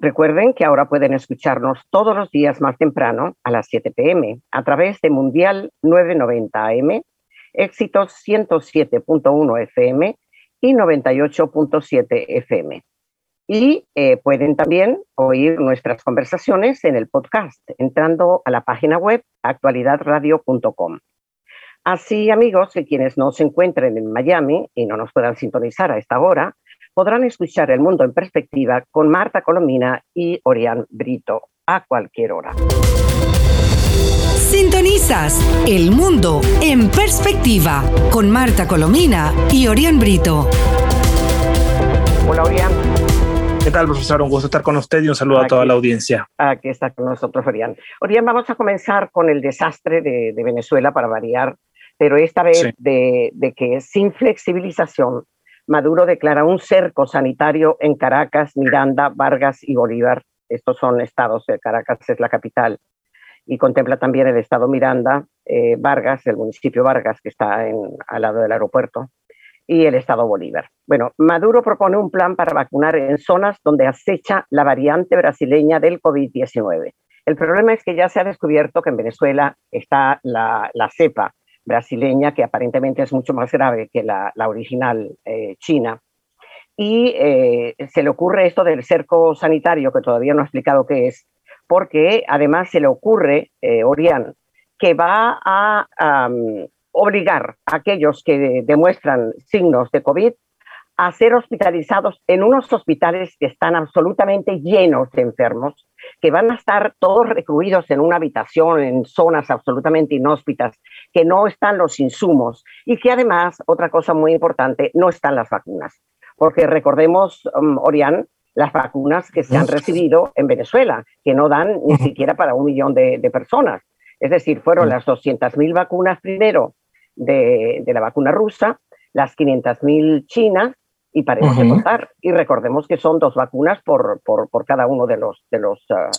Recuerden que ahora pueden escucharnos todos los días más temprano a las 7 pm a través de Mundial 990 AM, Éxitos 107.1 FM y 98.7 FM. Y eh, pueden también oír nuestras conversaciones en el podcast entrando a la página web actualidadradio.com. Así, amigos, que quienes no se encuentren en Miami y no nos puedan sintonizar a esta hora, podrán escuchar El Mundo en Perspectiva con Marta Colomina y Orián Brito a cualquier hora. Sintonizas El Mundo en Perspectiva con Marta Colomina y Orián Brito. Hola, Orián. ¿Qué tal, profesor? Un gusto estar con usted y un saludo a toda la audiencia. Aquí está con nosotros Orián. Orián, vamos a comenzar con el desastre de, de Venezuela para variar pero esta vez de, que sin flexibilización, Maduro declara un cerco sanitario en Caracas, Miranda, Vargas y Bolívar. Estos son estados, Caracas es la capital, y contempla también el estado Miranda, eh, Vargas, el municipio Vargas, que está al lado del aeropuerto, y el estado Bolívar. Bueno, Maduro propone un plan para vacunar en zonas donde acecha la variante brasileña del COVID-19. El problema es que ya se ha descubierto que en Venezuela está la cepa brasileña, que aparentemente es mucho más grave que la, original eh, china. Y eh, se le ocurre esto del cerco sanitario, que todavía no ha explicado qué es, porque además se le ocurre, eh, Orián, que va a obligar a aquellos que demuestran signos de COVID a ser hospitalizados en unos hospitales que están absolutamente llenos de enfermos, que van a estar todos recluidos en una habitación, en zonas absolutamente inhóspitas, que no están los insumos y que además, otra cosa muy importante, no están las vacunas. Porque recordemos, um, Orián, las vacunas que se han recibido en Venezuela, que no dan ni siquiera para un millón de, personas. Es decir, fueron las 200.000 vacunas primero de, la vacuna rusa, las 500.000 chinas y paremos de contar. Y recordemos que son dos vacunas por, por, por cada uno de los, de los uh,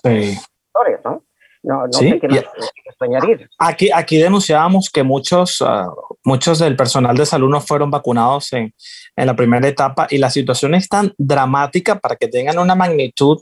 ¿no? No, no sé qué añadir. Aquí, aquí denunciábamos que muchos, uh, muchos del personal de salud no fueron vacunados en, en la primera etapa y la situación es tan dramática para que tengan una magnitud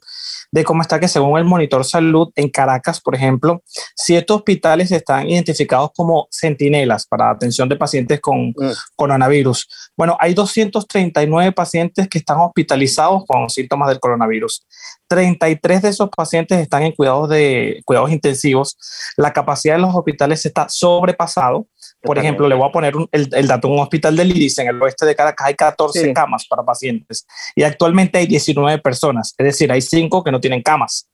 de cómo está que según el monitor salud en Caracas, por ejemplo, siete hospitales están identificados como centinelas para atención de pacientes con mm. coronavirus. Bueno, hay 239 pacientes que están hospitalizados con síntomas del coronavirus. 33 de esos pacientes están en cuidados de cuidados intensivos. La capacidad de los hospitales está sobrepasado. Por ejemplo, le voy a poner el, el, dato, un hospital del Iris en el oeste de Caracas hay 14 camas para pacientes y actualmente hay 19 personas, es decir, hay 5 que no tienen camas.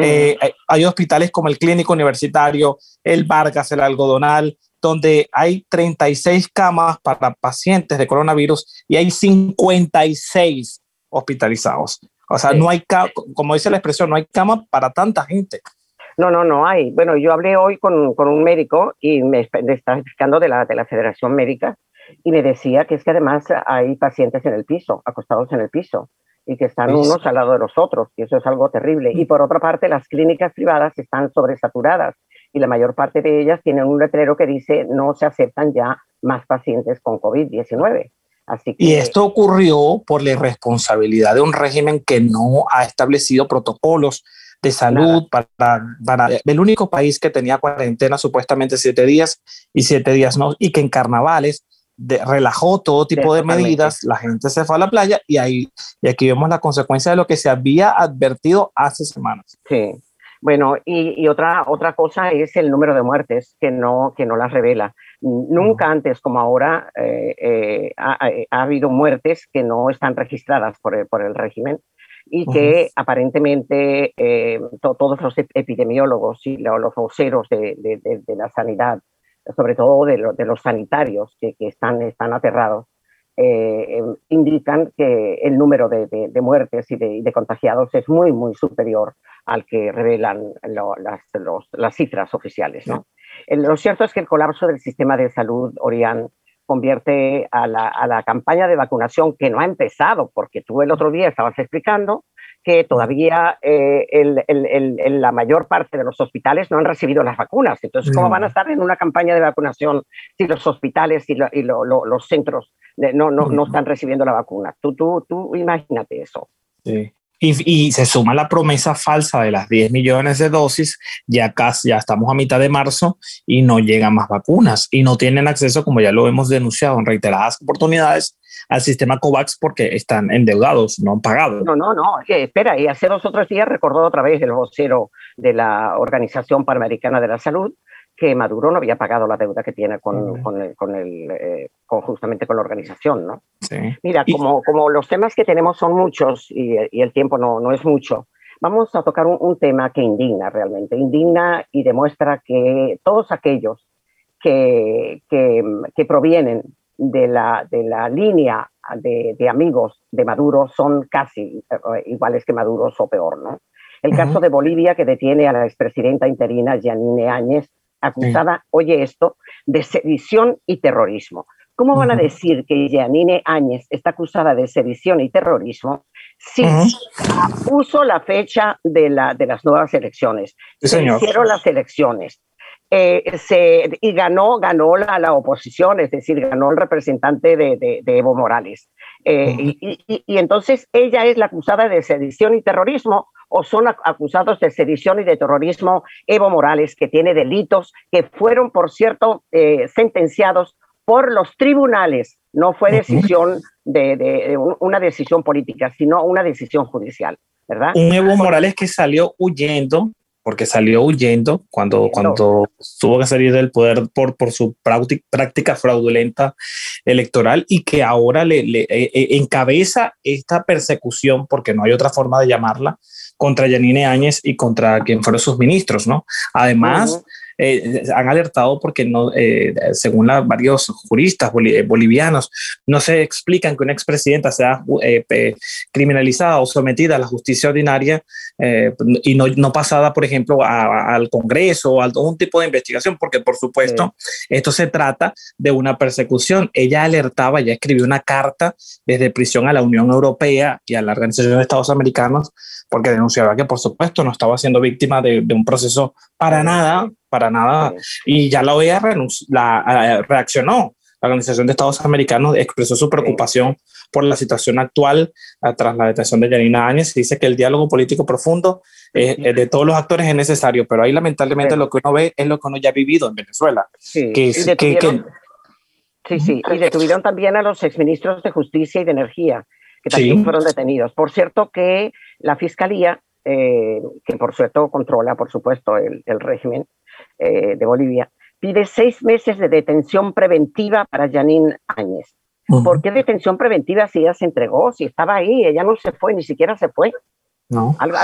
Eh, hay, hospitales como el Clínico Universitario, el Vargas, el Algodonal, donde hay 36 camas para pacientes de coronavirus y hay 56 hospitalizados. O sea, no hay, como dice la expresión, no hay cama para tanta gente. No, no, no hay. Bueno, yo hablé hoy con, con un médico y me, estaba explicando de la, de la Federación Médica y me decía que es que además hay pacientes en el piso, acostados en el piso, y que están unos al lado de los otros, y eso es algo terrible. Y por otra parte, las clínicas privadas están sobresaturadas y la mayor parte de ellas tienen un letrero que dice no se aceptan ya más pacientes con COVID-19. Así Y esto ocurrió por la irresponsabilidad de un régimen que no ha establecido protocolos de salud para, para, el único país que tenía cuarentena supuestamente siete días y siete días no, y que en carnavales relajó todo tipo de medidas, la gente se fue a la playa y ahí y aquí vemos la consecuencia de lo que se había advertido hace semanas. Sí. Bueno, y, otra, otra cosa es el número de muertes que no, que no las revela. Nunca antes como ahora eh, eh, ha, habido muertes que no están registradas por el, por el régimen y que aparentemente eh, todos los epidemiólogos y los voceros de, de, la sanidad sobre todo de, los sanitarios que, están, están aterrados, eh, indican que el número de, muertes y de, contagiados es muy, muy superior al que revelan las, las, cifras oficiales. ¿no? lo cierto es que el colapso del sistema de salud, Orián, convierte a la, a la, campaña de vacunación que no ha empezado, porque tú el otro día estabas explicando que todavía eh, el, el, la mayor parte de los hospitales no han recibido las vacunas. Entonces, ¿cómo van a estar en una campaña de vacunación si los hospitales y, y los centros no, no, no están recibiendo la vacuna? Tú, tú, tú imagínate eso. Sí. Y, se suma la promesa falsa de las 10 millones de dosis, ya casi, ya estamos a mitad de marzo y no llegan más vacunas y no tienen acceso, como ya lo hemos denunciado en reiteradas oportunidades, al sistema COVAX porque están endeudados, no han pagado. No, no, no, espera, y hace dos o tres días recordó otra vez el vocero de la Organización Panamericana de la Salud que Maduro no había pagado la deuda que tiene con, con, el, con, el, eh, con, justamente con la organización, ¿no? Sí. Mira, como, como los temas que tenemos son muchos y, y el tiempo no, no, es mucho, vamos a tocar un, tema que indigna realmente, indigna y demuestra que todos aquellos que, que, que provienen de la, de la línea de, de, amigos de Maduro son casi eh, iguales que Maduro o peor, ¿no? El caso de Bolivia, que detiene a la expresidenta interina Yanine Áñez acusada, oye esto, de sedición y terrorismo. ¿Cómo van a decir que Yanine Áñez está acusada de sedición y terrorismo si puso la fecha de, la, de las nuevas elecciones? se hicieron las elecciones. Eh, se, y ganó, ganó la, la, oposición, es decir, ganó el representante de, de, Evo Morales. Eh, y, y, y, entonces ella es la acusada de sedición y terrorismo o son acusados de sedición y de terrorismo Evo Morales, que tiene delitos que fueron, por cierto, eh, sentenciados por los tribunales. No fue decisión de, una decisión política, sino una decisión judicial, ¿verdad? Un Evo Morales que salió huyendo porque salió huyendo cuando, cuando tuvo que salir del poder por, por su práctica fraudulenta electoral y que ahora le, le eh, eh, encabeza esta persecución, porque no hay otra forma de llamarla, contra Yanine Áñez y contra quien fueron sus ministros, ¿no? Además, eh, han alertado porque no, eh, según varios juristas eh, bolivianos, no se explican que una expresidenta sea criminalizada o sometida a la justicia ordinaria y no, no, pasada, por ejemplo, al Congreso o a algún tipo de investigación, porque por supuesto esto se trata de una persecución. Ella alertaba, ya escribió una carta desde prisión a la Unión Europea y a la Organización de Estados Americanos porque denunciaba que por supuesto no estaba siendo víctima de, de un proceso para nada para nada. Y ya la OEA la, reaccionó. La Organización de Estados Americanos expresó su preocupación por la situación actual tras la detención de Janina Áñez. Dice que el diálogo político profundo de todos los actores es necesario, pero ahí lamentablemente lo que uno ve es lo que uno ya ha vivido en Venezuela. Sí, que, sí, sí. y detuvieron también a los exministros de Justicia y de Energía, que también fueron detenidos. Por cierto que la Fiscalía, eh, que por cierto controla, por supuesto, el, el régimen, eh, de Bolivia, pide seis meses de detención preventiva para Janine Áñez. ¿Por qué detención preventiva si ella se entregó, si estaba ahí, ella no se fue, ni siquiera se fue? No. Algo,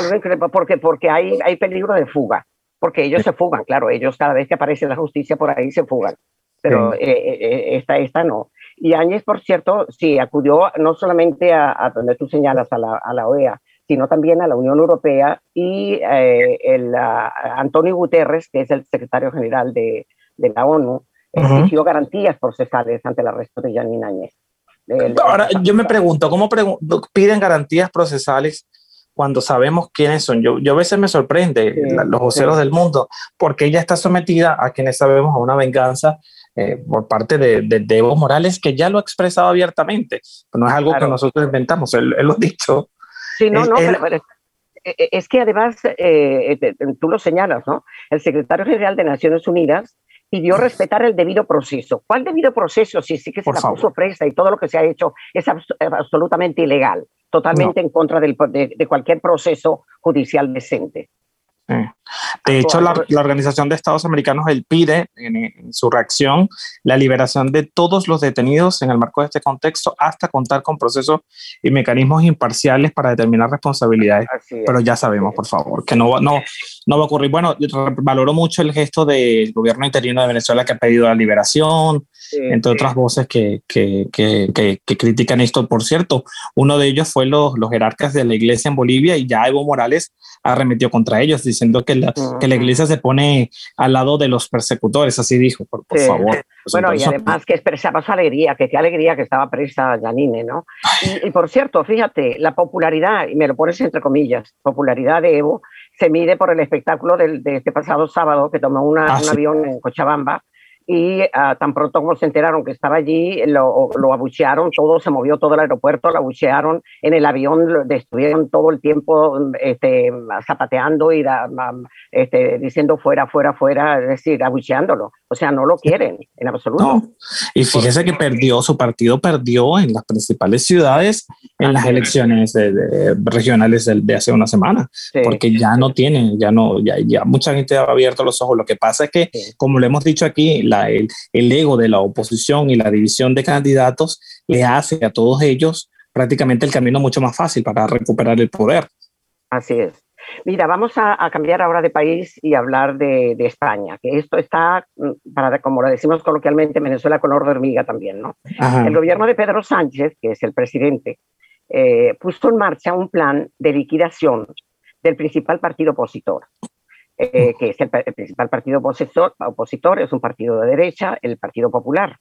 porque, porque hay, hay peligro de fuga, porque ellos se fugan, claro, ellos cada vez que aparece la justicia por ahí se fugan, pero eh, eh, esta, esta no. Y Áñez, por cierto, sí, acudió no solamente a, a donde tú señalas, a la, a la OEA, sino también a la Unión Europea y eh, el, Antonio Guterres, que es el secretario general de, de la ONU, exigió garantías procesales ante el arresto de Janine Áñez. Ahora, yo me pregunto, ¿cómo piden garantías procesales cuando sabemos quiénes son? Yo, yo a veces me sorprende los voceros del mundo, porque ella está sometida a quienes sabemos a una venganza eh, por parte de, de, Evo Morales, que ya lo ha expresado abiertamente. No es algo que nosotros inventamos, él, él, lo ha dicho. Sí, no, no, pero, e, e, es que además, eh, eh, tú lo señalas, ¿no? El secretario general de Naciones Unidas pidió respetar el debido proceso. ¿Cuál debido proceso? Si sí que se la puso presa y todo lo que se ha hecho es absolutamente ilegal, totalmente en contra del, de, cualquier proceso judicial decente. De hecho, la, Organización de Estados Americanos él pide en, su reacción la liberación de todos los detenidos en el marco de este contexto hasta contar con procesos y mecanismos imparciales para determinar responsabilidades. Pero ya sabemos, por favor, que no, no, no va a ocurrir. Bueno, valoro mucho el gesto del gobierno interino de Venezuela que ha pedido la liberación, entre otras voces que, que, que, que, critican esto. Por cierto, uno de ellos fue los, los jerarcas de la iglesia en Bolivia y ya Evo Morales arremetió contra ellos, diciendo que la, que la iglesia se pone al lado de los persecutores, así dijo, por, favor. Bueno, y además que expresaba su alegría, que qué alegría que estaba presa Janine, ¿no? Y, por cierto, fíjate, la popularidad, y me lo pones entre comillas, popularidad de Evo, se mide por el espectáculo del, de este pasado sábado que tomó una, ah, un avión en Cochabamba y uh, tan pronto como se enteraron que estaba allí, lo, lo, abuchearon, todo se movió, todo el aeropuerto, lo abuchearon, en el avión lo destruyeron todo el tiempo este, zapateando y este, diciendo fuera, fuera, fuera, es decir, abucheándolo. O sea, no lo quieren en absoluto. No. Y fíjese que perdió, su partido perdió en las principales ciudades en las elecciones de, regionales de, de, hace una semana, porque ya no tienen, ya no, ya, ya mucha gente ha abierto los ojos. Lo que pasa es que, como lo hemos dicho aquí, la, el, el ego de la oposición y la división de candidatos le hace a todos ellos prácticamente el camino mucho más fácil para recuperar el poder. Así es. Mira, vamos a, cambiar ahora de país y hablar de, España, que esto está, mm, para, como lo decimos coloquialmente, Venezuela color de hormiga también, ¿no? El gobierno de Pedro Sánchez, que es el presidente, eh, puso en marcha un plan de liquidación del principal partido opositor, eh, que es el, principal partido opositor, opositor, es un partido de derecha, el Partido Popular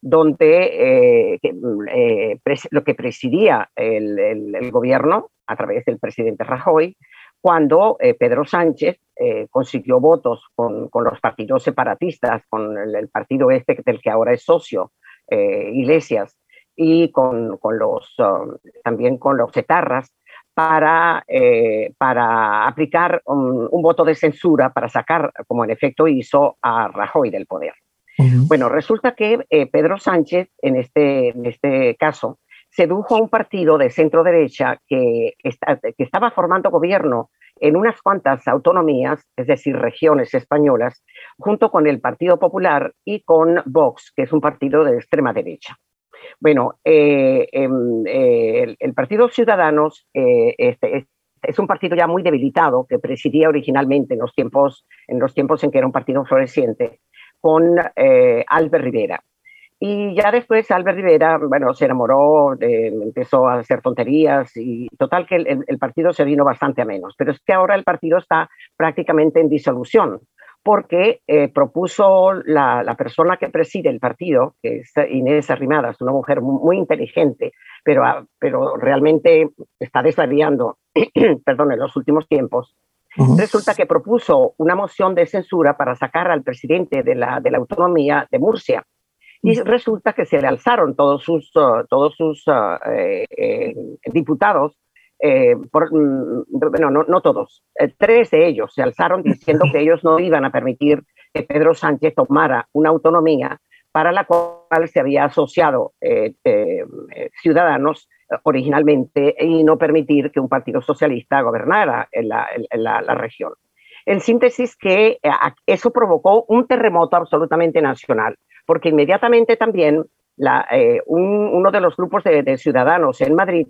donde eh, mm, lo que presidía el, el, gobierno a través del presidente Rajoy cuando eh, Pedro Sánchez eh, consiguió votos con, con, los partidos separatistas, con el, partido este del que ahora es socio, eh, Iglesias, y con, con los, um, también con los etarras, para, para aplicar un, voto de censura, para sacar, como en efecto hizo, a Rajoy del poder. Bueno, resulta que Pedro Sánchez, en este, en este caso, sedujo a un partido de centro derecha que, estaba formando gobierno en unas cuantas autonomías, es decir, regiones españolas, junto con el Partido Popular y con Vox, que es un partido de extrema derecha. Bueno, eh, em, eh, el, Partido Ciudadanos eh, este, es un partido ya muy debilitado que presidía originalmente en los tiempos en, los tiempos en que era un partido floreciente con Albert Rivera. Y ya después Albert Rivera, bueno, se enamoró, empezó a hacer tonterías y total que el, partido se vino bastante a menos. Pero es que ahora el partido está prácticamente en disolución porque eh, propuso la, persona que preside el partido, que es Inés Arrimadas, una mujer muy, inteligente, pero, ah, pero realmente está desvariando, perdón, en los últimos tiempos. Resulta que propuso una moción de censura para sacar al presidente de la, de la autonomía de Murcia, y resulta que se le alzaron todos sus, uh, todos sus uh, eh, eh, diputados, eh, por, mm, bueno, no, no todos, tres de ellos se alzaron diciendo que ellos no iban a permitir que Pedro Sánchez tomara una autonomía para la cual se había asociado Ciudadanos originalmente y no permitir que un partido socialista gobernara en la, en la, la región. En síntesis, que eso provocó un terremoto absolutamente nacional porque inmediatamente también eh, uno de los grupos de, ciudadanos en Madrid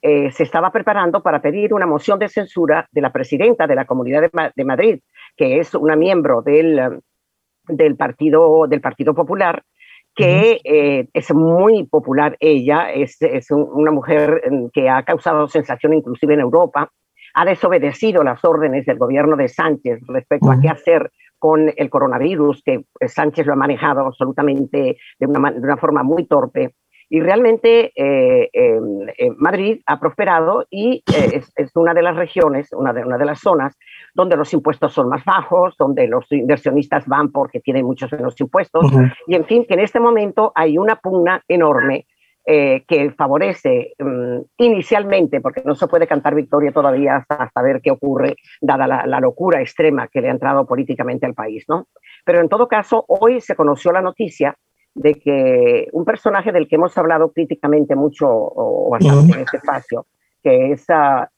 eh, se estaba preparando para pedir una moción de censura de la presidenta de la Comunidad de, Madrid, que es una miembro del, del, partido, del partido Popular, que eh, es muy popular ella, es, es, una mujer que ha causado sensación inclusive en Europa, ha desobedecido las órdenes del gobierno de Sánchez respecto a qué hacer con el coronavirus, que Sánchez lo ha manejado absolutamente de una, de una forma muy torpe. Y realmente eh, em, eh, Madrid ha prosperado y eh, es, una de las regiones, una de, una de las zonas donde los impuestos son más bajos, donde los inversionistas van porque tienen muchos menos impuestos. Y en fin, que en este momento hay una pugna enorme eh, que favorece mm, inicialmente, porque no se puede cantar victoria todavía hasta, ver qué ocurre, dada la, locura extrema que le ha entrado políticamente al país, ¿no? Pero en todo caso, hoy se conoció la noticia de que un personaje del que hemos hablado críticamente mucho o, bastante en este espacio, que es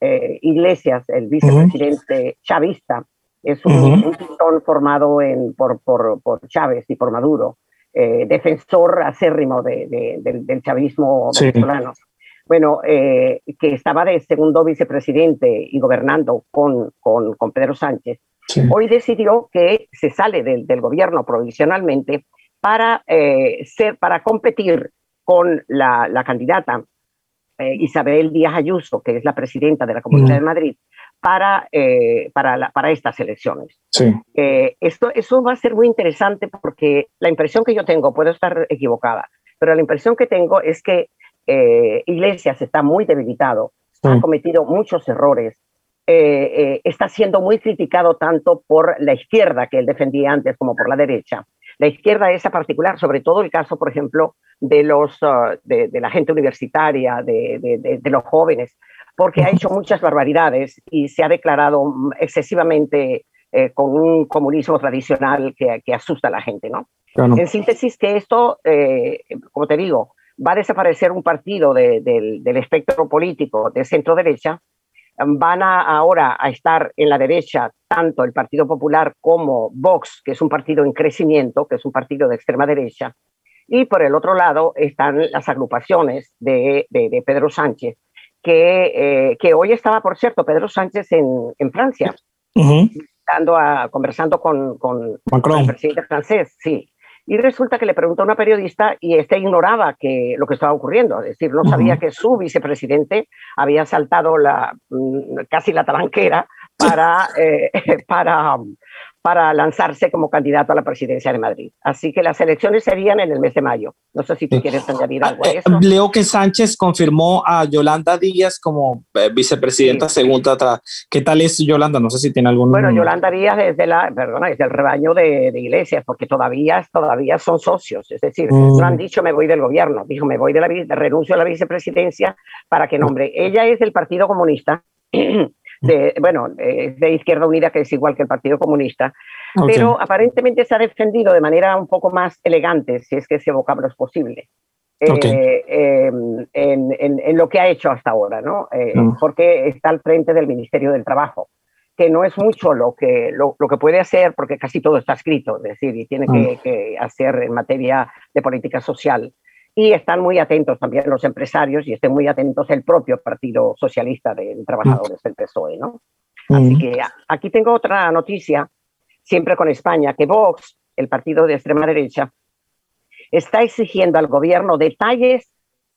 eh, Iglesias, el vicepresidente chavista, es un, pistón formado en, por, por, por Chávez y por Maduro, eh, defensor acérrimo de, del chavismo venezolano. Bueno, eh, que estaba de segundo vicepresidente y gobernando con, con, con, Pedro Sánchez. hoy decidió que se sale del, del gobierno provisionalmente para, eh, ser, para competir con la, la candidata Isabel Díaz Ayuso, que es la presidenta de la Comunidad de Madrid, para, eh, para, para, estas elecciones. Sí. esto, eso va a ser muy interesante porque la impresión que yo tengo, puedo estar equivocada, pero la impresión que tengo es que Iglesias está muy debilitado, ha cometido muchos errores, está siendo muy criticado tanto por la izquierda que él defendía antes como por la derecha. La izquierda esa particular, sobre todo el caso, por ejemplo, de, los, uh, de, la gente universitaria, de, los jóvenes, porque ha hecho muchas barbaridades y se ha declarado excesivamente eh, con un comunismo tradicional que, asusta a la gente, ¿no? En síntesis, que esto, eh, como te digo, va a desaparecer un partido del espectro político de centro derecha van a, ahora a estar en la derecha tanto el Partido Popular como Vox, que es un partido en crecimiento, que es un partido de extrema derecha, y por el otro lado están las agrupaciones de, de, Pedro Sánchez, que, eh, que, hoy estaba, por cierto, Pedro Sánchez en, en Francia, a, conversando con, con, con, el presidente francés, sí. Y resulta que le preguntó a una periodista y este ignoraba que lo que estaba ocurriendo, es decir, no sabía que su vicepresidente había saltado la, mm, casi la talanquera para, eh, para, para lanzarse como candidato a la presidencia de Madrid. Así que las elecciones serían en el mes de mayo. No sé si tú quieres añadir algo a ah, eso. Leo que Sánchez confirmó a Yolanda Díaz como eh, vicepresidenta segunda. ¿Qué tal es Yolanda? No sé si tiene algún... Bueno, Yolanda Díaz es, de la, perdona, es del rebaño de, de, iglesias, porque todavía, todavía son socios. Es decir, no han mm. dicho me voy del gobierno, dijo me voy de la renuncio a la vicepresidencia para que nombre. Ella es del Partido Comunista. de, bueno, de Izquierda Unida, que es igual que el Partido Comunista, pero aparentemente se ha defendido de manera un poco más elegante, si es que ese vocablo es posible. Eh, em, en, en, lo que ha hecho hasta ahora, ¿no? Eh, mm. Porque está al frente del Ministerio del Trabajo, que no es mucho lo que, lo, lo, que puede hacer, porque casi todo está escrito, es decir, y tiene que, mm. que hacer en materia de política social y están muy atentos también los empresarios y estén muy atentos el propio Partido Socialista de Trabajadores del PSOE, ¿no? Así que aquí tengo otra noticia, siempre con España, que Vox, el partido de extrema derecha, está exigiendo al gobierno detalles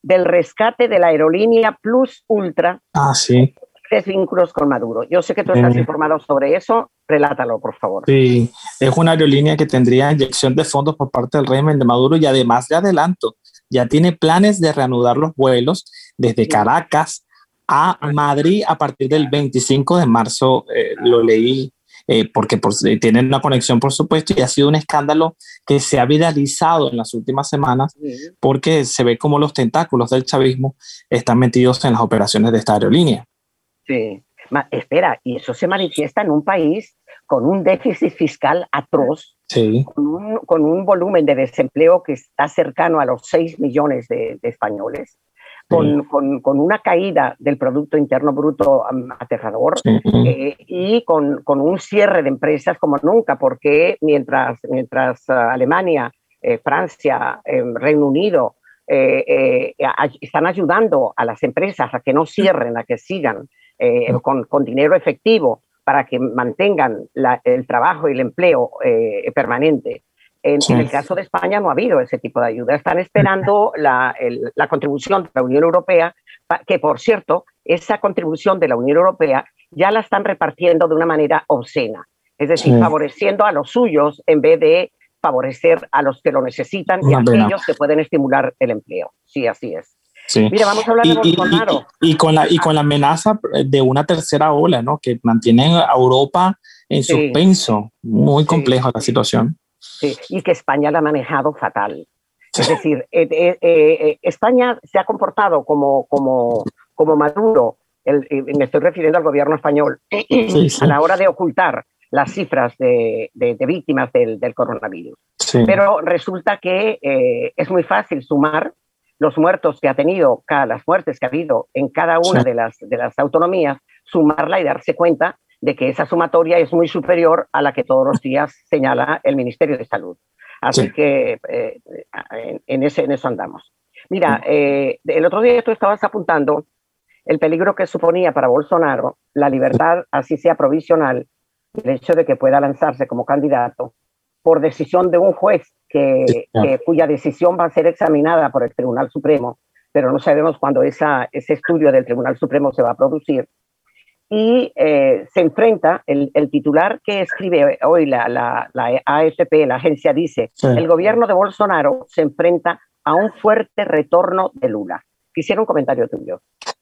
del rescate de la aerolínea Plus Ultra. Ah, sí. Tres vínculos con Maduro. Yo sé que tú estás informado sobre eso. Relátalo, por favor. Sí, es una aerolínea que tendría inyección de fondos por parte del régimen de Maduro y además de adelanto ya tiene planes de reanudar los vuelos desde Caracas a Madrid a partir del 25 de marzo. Eh, lo leí eh, porque eh, tienen una conexión, por supuesto, y ha sido un escándalo que se ha viralizado en las últimas semanas porque se ve como los tentáculos del chavismo están metidos en las operaciones de esta aerolínea. Sí, espera, y eso se manifiesta en un país con un déficit fiscal atroz, con, un, volumen de desempleo que está cercano a los 6 millones de, españoles, con, con, una caída del Producto Interno Bruto aterrador eh, y con, un cierre de empresas como nunca, porque mientras, mientras ah, Alemania, eh, Francia, em, Reino Unido eh, están ayudando a las empresas a que no cierren, a que sigan con, con dinero efectivo, para que mantengan el trabajo y el empleo eh, permanente. En, el caso de España no ha habido ese tipo de ayuda. Están esperando la, contribución de la Unión Europea, que por cierto, esa contribución de la Unión Europea ya la están repartiendo de una manera obscena, es decir, favoreciendo a los suyos en vez de favorecer a los que lo necesitan y a aquellos que pueden estimular el empleo. Sí, así es. Mira, vamos a hablar de Bolsonaro. Y, con la, y con la amenaza de una tercera ola, ¿no? Que mantiene a Europa en suspenso. Muy compleja la situación. Sí, y que España la ha manejado fatal. Es decir, eh, eh, eh, España se ha comportado como, como, como Maduro, me estoy refiriendo al gobierno español, a la hora de ocultar las cifras de, de, víctimas del, del coronavirus. Pero resulta que es muy fácil sumar los muertos que ha tenido, cada, las muertes que ha habido en cada una de, las, de las autonomías, sumarla y darse cuenta de que esa sumatoria es muy superior a la que todos los días señala el Ministerio de Salud. Así que eh, en, ese, en eso andamos. Mira, eh, el otro día tú estabas apuntando el peligro que suponía para Bolsonaro la libertad, así sea provisional, el hecho de que pueda lanzarse como candidato por decisión de un juez que, cuya decisión va a ser examinada por el Tribunal Supremo, pero no sabemos cuándo esa, ese estudio del Tribunal Supremo se va a producir. Y eh, se enfrenta, el, el, titular que escribe hoy la, la, la AFP, la agencia dice, el gobierno de Bolsonaro se enfrenta a un fuerte retorno de Lula. Quisiera un comentario tuyo.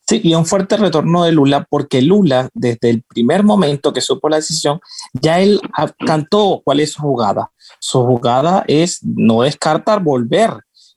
Sí, y un fuerte retorno de Lula, porque Lula, desde el primer momento que supo la decisión, ya él cantó cuál es su jugada. Su jugada es no descartar volver.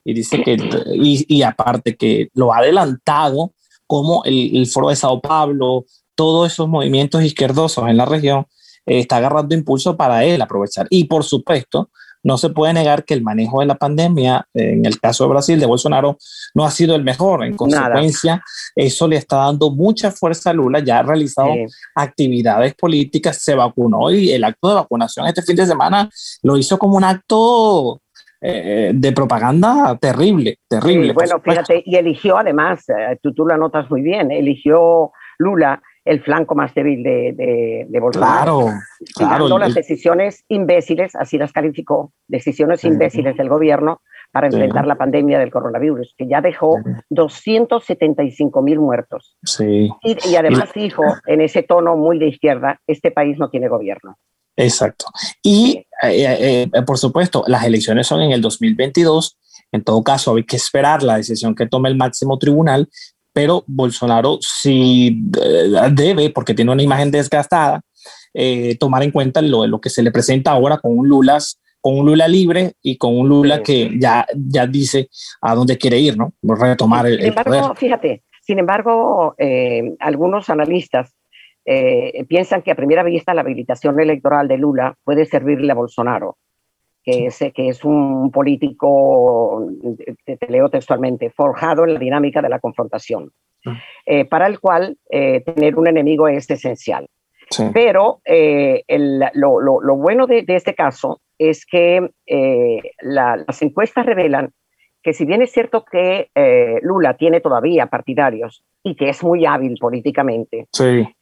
Y dice que, y, aparte que lo ha adelantado, como el, Foro de Sao Paulo, todos esos movimientos izquierdosos en la región, eh, está agarrando impulso para él aprovechar. Y por supuesto, no se puede negar que el manejo de la pandemia, en el caso de Brasil, de Bolsonaro, no ha sido el mejor. En consecuencia, eso le está dando mucha fuerza a Lula. Ya ha realizado actividades políticas, se vacunó y el acto de vacunación este fin de semana lo hizo como un acto eh, de propaganda terrible, terrible. bueno, fíjate, y eligió además, eh, tú, tú lo anotas muy bien, eligió Lula el flanco más débil de, de, Bolsonaro. Claro, claro. las decisiones imbéciles, así las calificó, decisiones imbéciles del gobierno para enfrentar la pandemia del coronavirus, que ya dejó 275 mil muertos. Sí. Y, además dijo, en ese tono muy de izquierda, este país no tiene gobierno. Exacto. Y eh, eh, eh, por supuesto, las elecciones son en el 2022. En todo caso, hay que esperar la decisión que tome el máximo tribunal, pero Bolsonaro sí eh, debe, porque tiene una imagen desgastada, eh, tomar en cuenta lo, lo que se le presenta ahora con un Lula, con un Lula libre y con un Lula que ya, ya dice a dónde quiere ir, ¿no? Retomar el, sin embargo, Fíjate, sin embargo, eh, algunos analistas piensan que a primera vista la habilitación electoral de Lula puede servirle a Bolsonaro que es, que es un político, te, leo textualmente, forjado en la dinámica de la confrontación, eh, para el cual eh, tener un enemigo es esencial. Pero eh, lo, lo, bueno de, de, este caso es que las encuestas revelan que si bien es cierto que eh, Lula tiene todavía partidarios y que es muy hábil políticamente,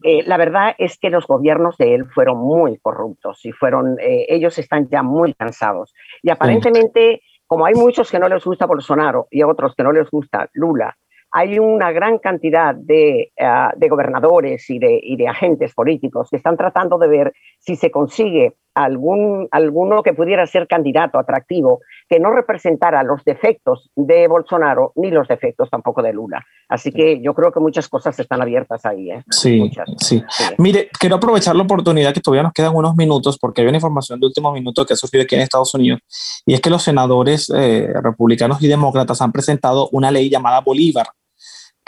eh, la verdad es que los gobiernos de él fueron muy corruptos y fueron, eh, ellos están ya muy cansados. Y aparentemente, como hay muchos que no les gusta Bolsonaro y otros que no les gusta Lula, hay una gran cantidad de, de gobernadores y de, y de agentes políticos que están tratando de ver si se consigue algún, alguno que pudiera ser candidato atractivo, que no representara los defectos de Bolsonaro ni los defectos tampoco de Lula. Así que yo creo que muchas cosas están abiertas ahí. ¿eh? Sí, sí, Mire, quiero aprovechar la oportunidad que todavía nos quedan unos minutos porque hay una información de último minuto que ha surgido aquí en Estados Unidos y es que los senadores eh, republicanos y demócratas han presentado una ley llamada Bolívar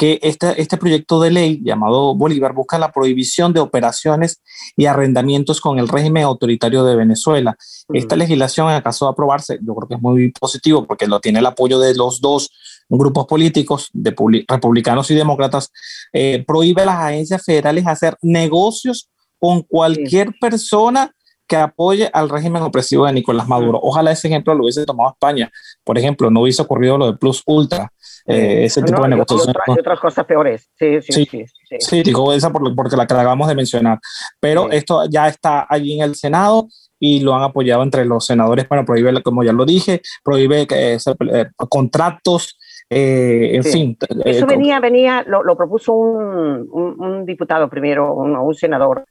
que este, este proyecto de ley llamado Bolívar busca la prohibición de operaciones y arrendamientos con el régimen autoritario de Venezuela. Esta legislación, en caso de aprobarse, yo creo que es muy positivo porque lo tiene el apoyo de los dos grupos políticos, de republicanos y demócratas, eh, prohíbe a las agencias federales hacer negocios con cualquier persona que apoye al régimen opresivo de Nicolás Maduro. Ojalá ese ejemplo lo hubiese tomado España. Por ejemplo, no hubiese ocurrido lo de Plus Ultra, eh, ese tipo de negociaciones. Hay otras cosas peores. Sí, sí, sí. Sí, digo esa porque la que acabamos de mencionar. Pero esto ya está allí en el Senado y lo han apoyado entre los senadores para prohibir, como ya lo dije, prohíbe eh, eh, contratos, en fin. Eso venía, venía, lo, lo propuso un, un, diputado primero, un, un senador,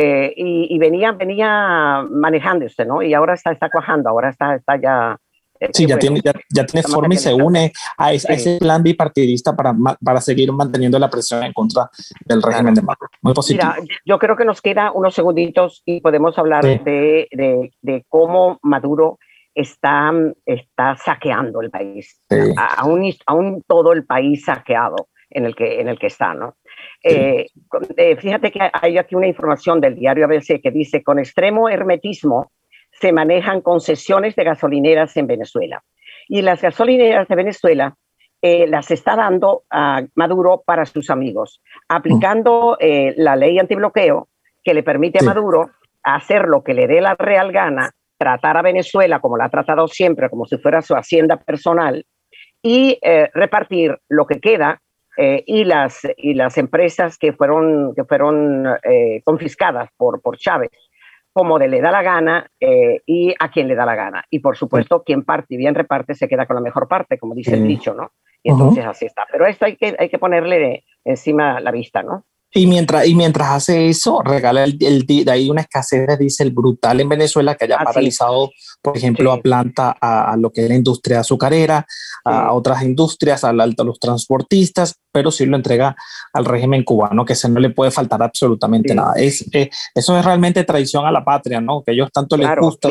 eh, y, venía, venía manejándose, ¿no? Y ahora está, está cuajando, ahora está, está ya... Eh, sí, ya, tiene, ya, tiene forma y se une a, ese plan bipartidista para, para seguir manteniendo la presión en contra del régimen de Maduro. Muy positivo. Mira, yo creo que nos queda unos segunditos y podemos hablar de, de, de, cómo Maduro está, está saqueando el país. Aún, aún todo el país saqueado en el que, en el que está, ¿no? Eh, eh, fíjate que hay aquí una información del diario ABC que dice, con extremo hermetismo se manejan concesiones de gasolineras en Venezuela. Y las gasolineras de Venezuela eh, las está dando a Maduro para sus amigos, aplicando la ley antibloqueo que le permite a Maduro hacer lo que le dé la real gana, tratar a Venezuela como la ha tratado siempre, como si fuera su hacienda personal, y repartir lo que queda eh, y, las, y las empresas que fueron, que fueron eh, confiscadas por, por Chávez como le da la gana eh, y a quien le da la gana. Y por supuesto, quien parte y bien reparte se queda con la mejor parte, como dice el dicho, ¿no? Y entonces así está. Pero esto hay que, hay que ponerle encima la vista, ¿no? Y mientras, y mientras hace eso, regala el, el, ahí una escasez de diésel brutal en Venezuela que haya paralizado, por ejemplo, a planta, a, lo que es la industria azucarera, a otras industrias, a, los transportistas, pero sí lo entrega al régimen cubano, que se no le puede faltar absolutamente nada. Es, eh, eso es realmente traición a la patria, ¿no? Que ellos tanto les gusta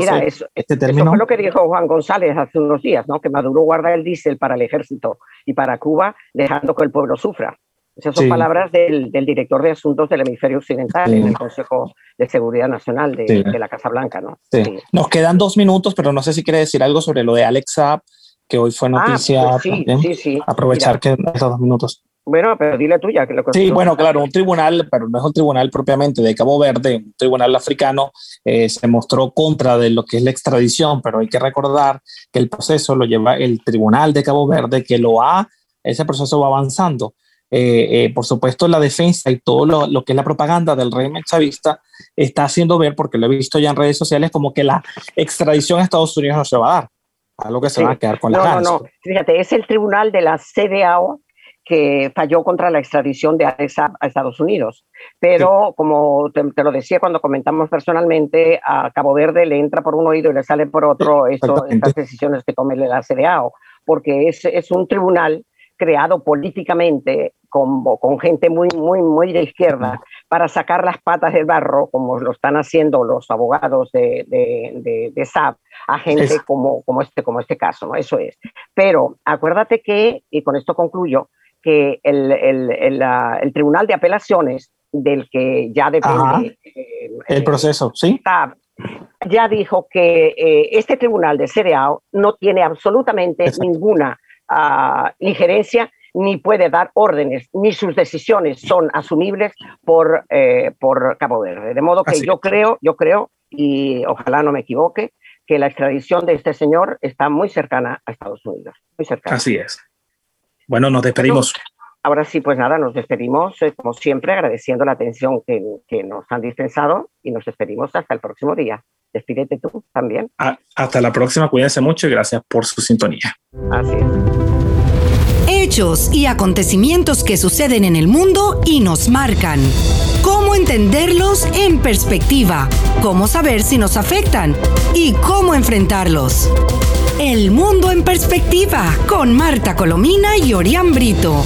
este término. Eso fue lo que dijo Juan González hace unos días, ¿no? Que Maduro guarda el diésel para el ejército y para Cuba, dejando que el pueblo sufra. Esas son palabras del, director de asuntos del hemisferio occidental en el Consejo de Seguridad Nacional de, la Casa Blanca. ¿no? Nos quedan dos minutos, pero no sé si quiere decir algo sobre lo de Alex Saab, que hoy fue noticia. Ah, sí, sí, Aprovechar que estos dos minutos. Bueno, pero dile tuya. Que lo sí, bueno, claro, un tribunal, pero no es un tribunal propiamente de Cabo Verde, un tribunal africano, eh, se mostró contra de lo que es la extradición, pero hay que recordar que el proceso lo lleva el tribunal de Cabo Verde, que lo ha, ese proceso va avanzando. Eh, eh, por supuesto, la defensa y todo lo, que es la propaganda del régimen chavista está haciendo ver, porque lo he visto ya en redes sociales, como que la extradición a Estados Unidos no se va a dar, algo que se va a quedar con No, no, no, fíjate, es el tribunal de la CDAO que falló contra la extradición de a Estados Unidos. Pero como te, lo decía cuando comentamos personalmente, a Cabo Verde le entra por un oído y le sale por otro eso, estas decisiones que tome la CDAO, porque es, es un tribunal creado políticamente con, con, gente muy, muy, muy de izquierda para sacar las patas del barro, como lo están haciendo los abogados de, de, de, SAP, a gente como, como, este, como este caso, ¿no? Eso es. Pero acuérdate que, y con esto concluyo, que el, el, el, Tribunal de Apelaciones, del que ya depende... Eh, el proceso, ¿sí? ya dijo que eh, este tribunal de CDAO no tiene absolutamente ninguna injerencia ni puede dar órdenes, ni sus decisiones son asumibles por, eh, por Cabo Verde. De modo que yo creo, yo creo, y ojalá no me equivoque, que la extradición de este señor está muy cercana a Estados Unidos. Muy cercana. Así es. Bueno, nos despedimos. ahora sí, pues nada, nos despedimos, eh, como siempre, agradeciendo la atención que, que, nos han dispensado y nos despedimos hasta el próximo día. Despídete tú también. hasta la próxima, cuídense mucho y gracias por su sintonía. Así es. Hechos y acontecimientos que suceden en el mundo y nos marcan. Cómo entenderlos en perspectiva, cómo saber si nos afectan y cómo enfrentarlos. El mundo en perspectiva con Marta Colomina y Orián Brito.